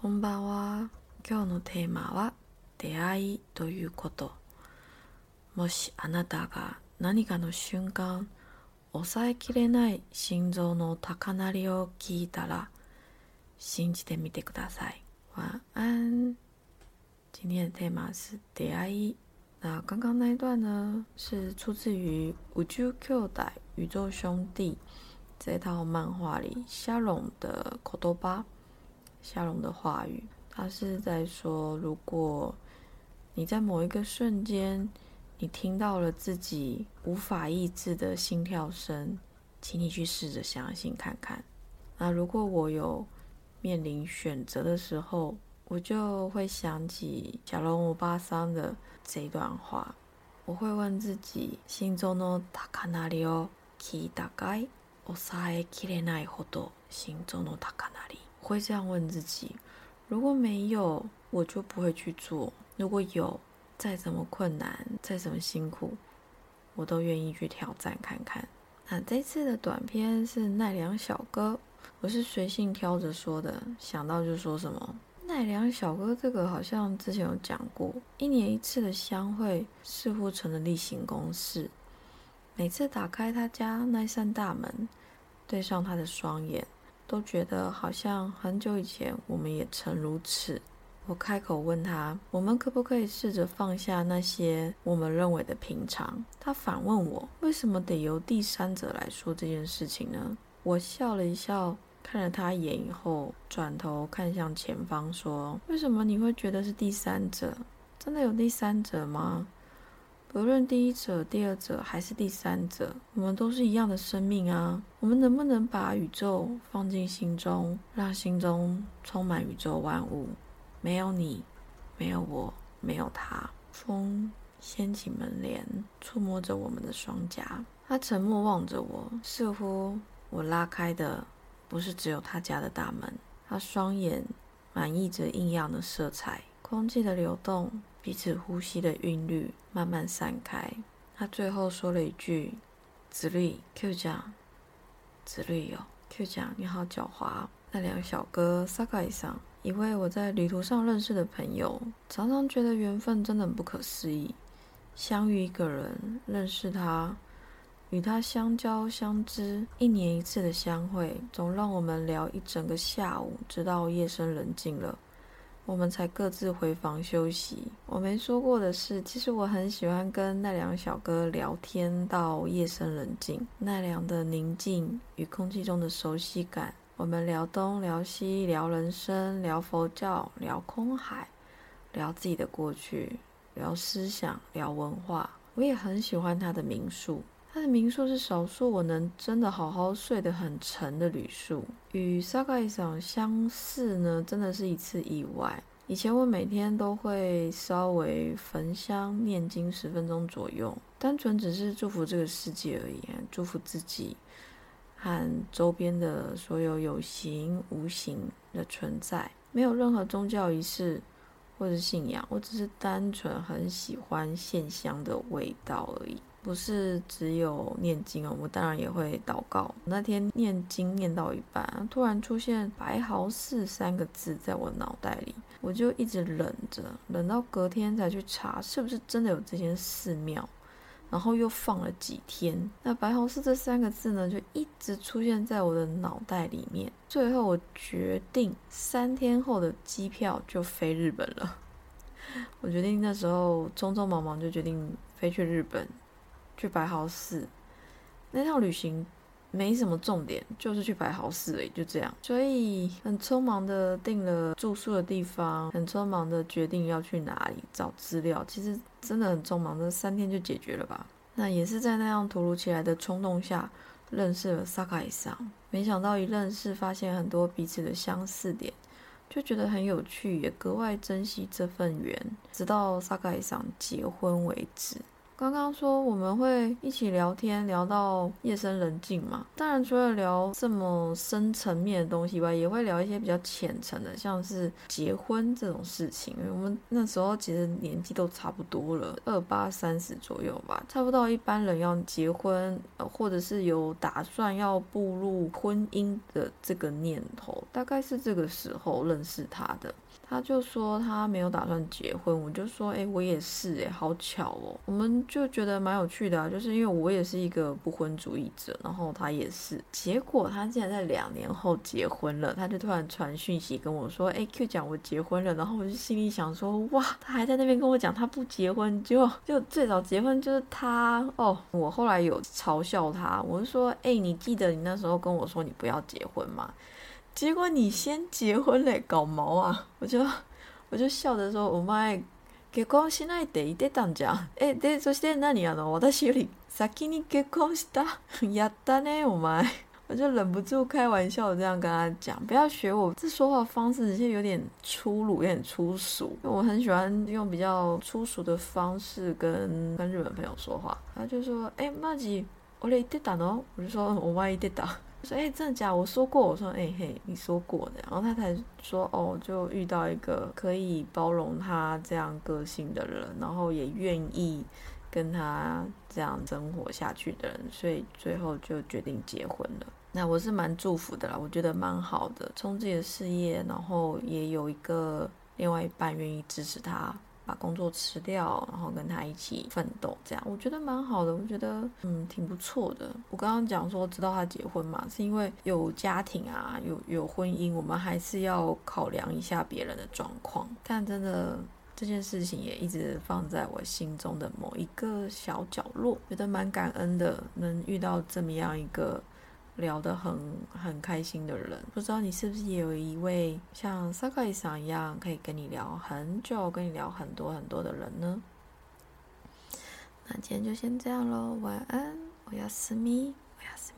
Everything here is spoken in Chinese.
こんばんは。今日のテーマは出会いということ。もしあなたが何かの瞬間、抑えきれない心臓の高鳴りを聞いたら、信じてみてください。晚安。今天的 tema 是出会い。那刚刚那一段呢，是出自于《宇宙兄弟》宇宙兄弟这套漫画里夏龙的口头巴，夏龙的话语。他是在说，如果你在某一个瞬间，你听到了自己无法抑制的心跳声，请你去试着相信看看。那如果我有面临选择的时候，我就会想起小龙欧巴桑的这一段话，我会问自己：心中の高鳴りを聞いたかい？抑えきれないほど心中の高鳴り。 会这样问自己：如果没有，我就不会去做；如果有，再怎么困难，再怎么辛苦，我都愿意去挑战看看。那这次的短片是奈良小哥，我是随性挑着说的，想到就说什么。奈良小哥这个好像之前有讲过，一年一次的相会似乎成了例行公事。每次打开他家那扇大门，对上他的双眼，都觉得好像很久以前我们也曾如此。我开口问他：“我们可不可以试着放下那些我们认为的平常？”他反问我：“为什么得由第三者来说这件事情呢？”我笑了一笑。看了他一眼以后，转头看向前方，说：“为什么你会觉得是第三者？真的有第三者吗？不论第一者、第二者还是第三者，我们都是一样的生命啊！我们能不能把宇宙放进心中，让心中充满宇宙万物？没有你，没有我，没有他。”风掀起门帘，触摸着我们的双颊。他沉默望着我，似乎我拉开的。不是只有他家的大门，他双眼满溢着异样的色彩，空气的流动，彼此呼吸的韵律慢慢散开。他最后说了一句：“子绿，Q 酱，子绿哟，Q 酱，你好狡猾。”那两个小哥萨卡伊桑，一位我在旅途上认识的朋友，常常觉得缘分真的很不可思议，相遇一个人，认识他。与他相交相知，一年一次的相会，总让我们聊一整个下午，直到夜深人静了，我们才各自回房休息。我没说过的是，其实我很喜欢跟奈良小哥聊天到夜深人静。奈良的宁静与空气中的熟悉感，我们聊东聊西，聊人生，聊佛教，聊空海，聊自己的过去，聊思想，聊文化。我也很喜欢他的民宿。他的民宿是少数我能真的好好睡得很沉的旅宿，与萨卡伊桑相似呢，真的是一次意外。以前我每天都会稍微焚香念经十分钟左右，单纯只是祝福这个世界而已，祝福自己和周边的所有有形无形的存在，没有任何宗教仪式或者信仰，我只是单纯很喜欢线香的味道而已。不是只有念经哦，我当然也会祷告。那天念经念到一半，突然出现“白毫寺”三个字在我脑袋里，我就一直忍着，忍到隔天才去查是不是真的有这间寺庙，然后又放了几天。那“白毫寺”这三个字呢，就一直出现在我的脑袋里面。最后我决定三天后的机票就飞日本了。我决定那时候匆匆忙忙就决定飞去日本。去白毫寺那趟旅行没什么重点，就是去白毫寺而已，就这样。所以很匆忙的订了住宿的地方，很匆忙的决定要去哪里找资料。其实真的很匆忙，这三天就解决了吧。那也是在那样突如其来的冲动下认识了萨卡伊桑。没想到一认识，发现很多彼此的相似点，就觉得很有趣，也格外珍惜这份缘。直到萨卡伊桑结婚为止。刚刚说我们会一起聊天，聊到夜深人静嘛。当然，除了聊这么深层面的东西外，也会聊一些比较浅层的，像是结婚这种事情。因为我们那时候其实年纪都差不多了，二八三十左右吧，差不多一般人要结婚，或者是有打算要步入婚姻的这个念头，大概是这个时候认识他的。他就说他没有打算结婚，我就说，哎，我也是，哎，好巧哦，我们就觉得蛮有趣的啊，就是因为我也是一个不婚主义者，然后他也是，结果他竟然在两年后结婚了，他就突然传讯息跟我说，哎，Q 讲我结婚了，然后我就心里想说，哇，他还在那边跟我讲他不结婚，就就最早结婚就是他哦，我后来有嘲笑他，我就说，哎，你记得你那时候跟我说你不要结婚吗？结果你先结婚嘞，搞毛啊！我就我就笑着说：“我妈结婚しないでいてたんじゃん。え、でそして何あの私より先に結婚した。やったね，我妈。”我就忍不住开玩笑这样跟他讲：“不要学我这说话方式，其实有点粗鲁，有点粗俗。我很喜欢用比较粗俗的方式跟跟日本朋友说话。”他就说：“哎，マジ俺言ってたの？”我就说：“我妈言ってた。” 说哎，真的假？我说过，我说哎嘿，你说过的。然后他才说哦，就遇到一个可以包容他这样个性的人，然后也愿意跟他这样生活下去的人，所以最后就决定结婚了。那我是蛮祝福的啦，我觉得蛮好的，冲自己的事业，然后也有一个另外一半愿意支持他。把工作辞掉，然后跟他一起奋斗，这样我觉得蛮好的。我觉得嗯挺不错的。我刚刚讲说知道他结婚嘛，是因为有家庭啊，有有婚姻，我们还是要考量一下别人的状况。但真的这件事情也一直放在我心中的某一个小角落，觉得蛮感恩的，能遇到这么样一个。聊得很很开心的人，不知道你是不是也有一位像 Sakai 桑一样，可以跟你聊很久、跟你聊很多很多的人呢？那今天就先这样喽，晚安，我要私密，我要私密。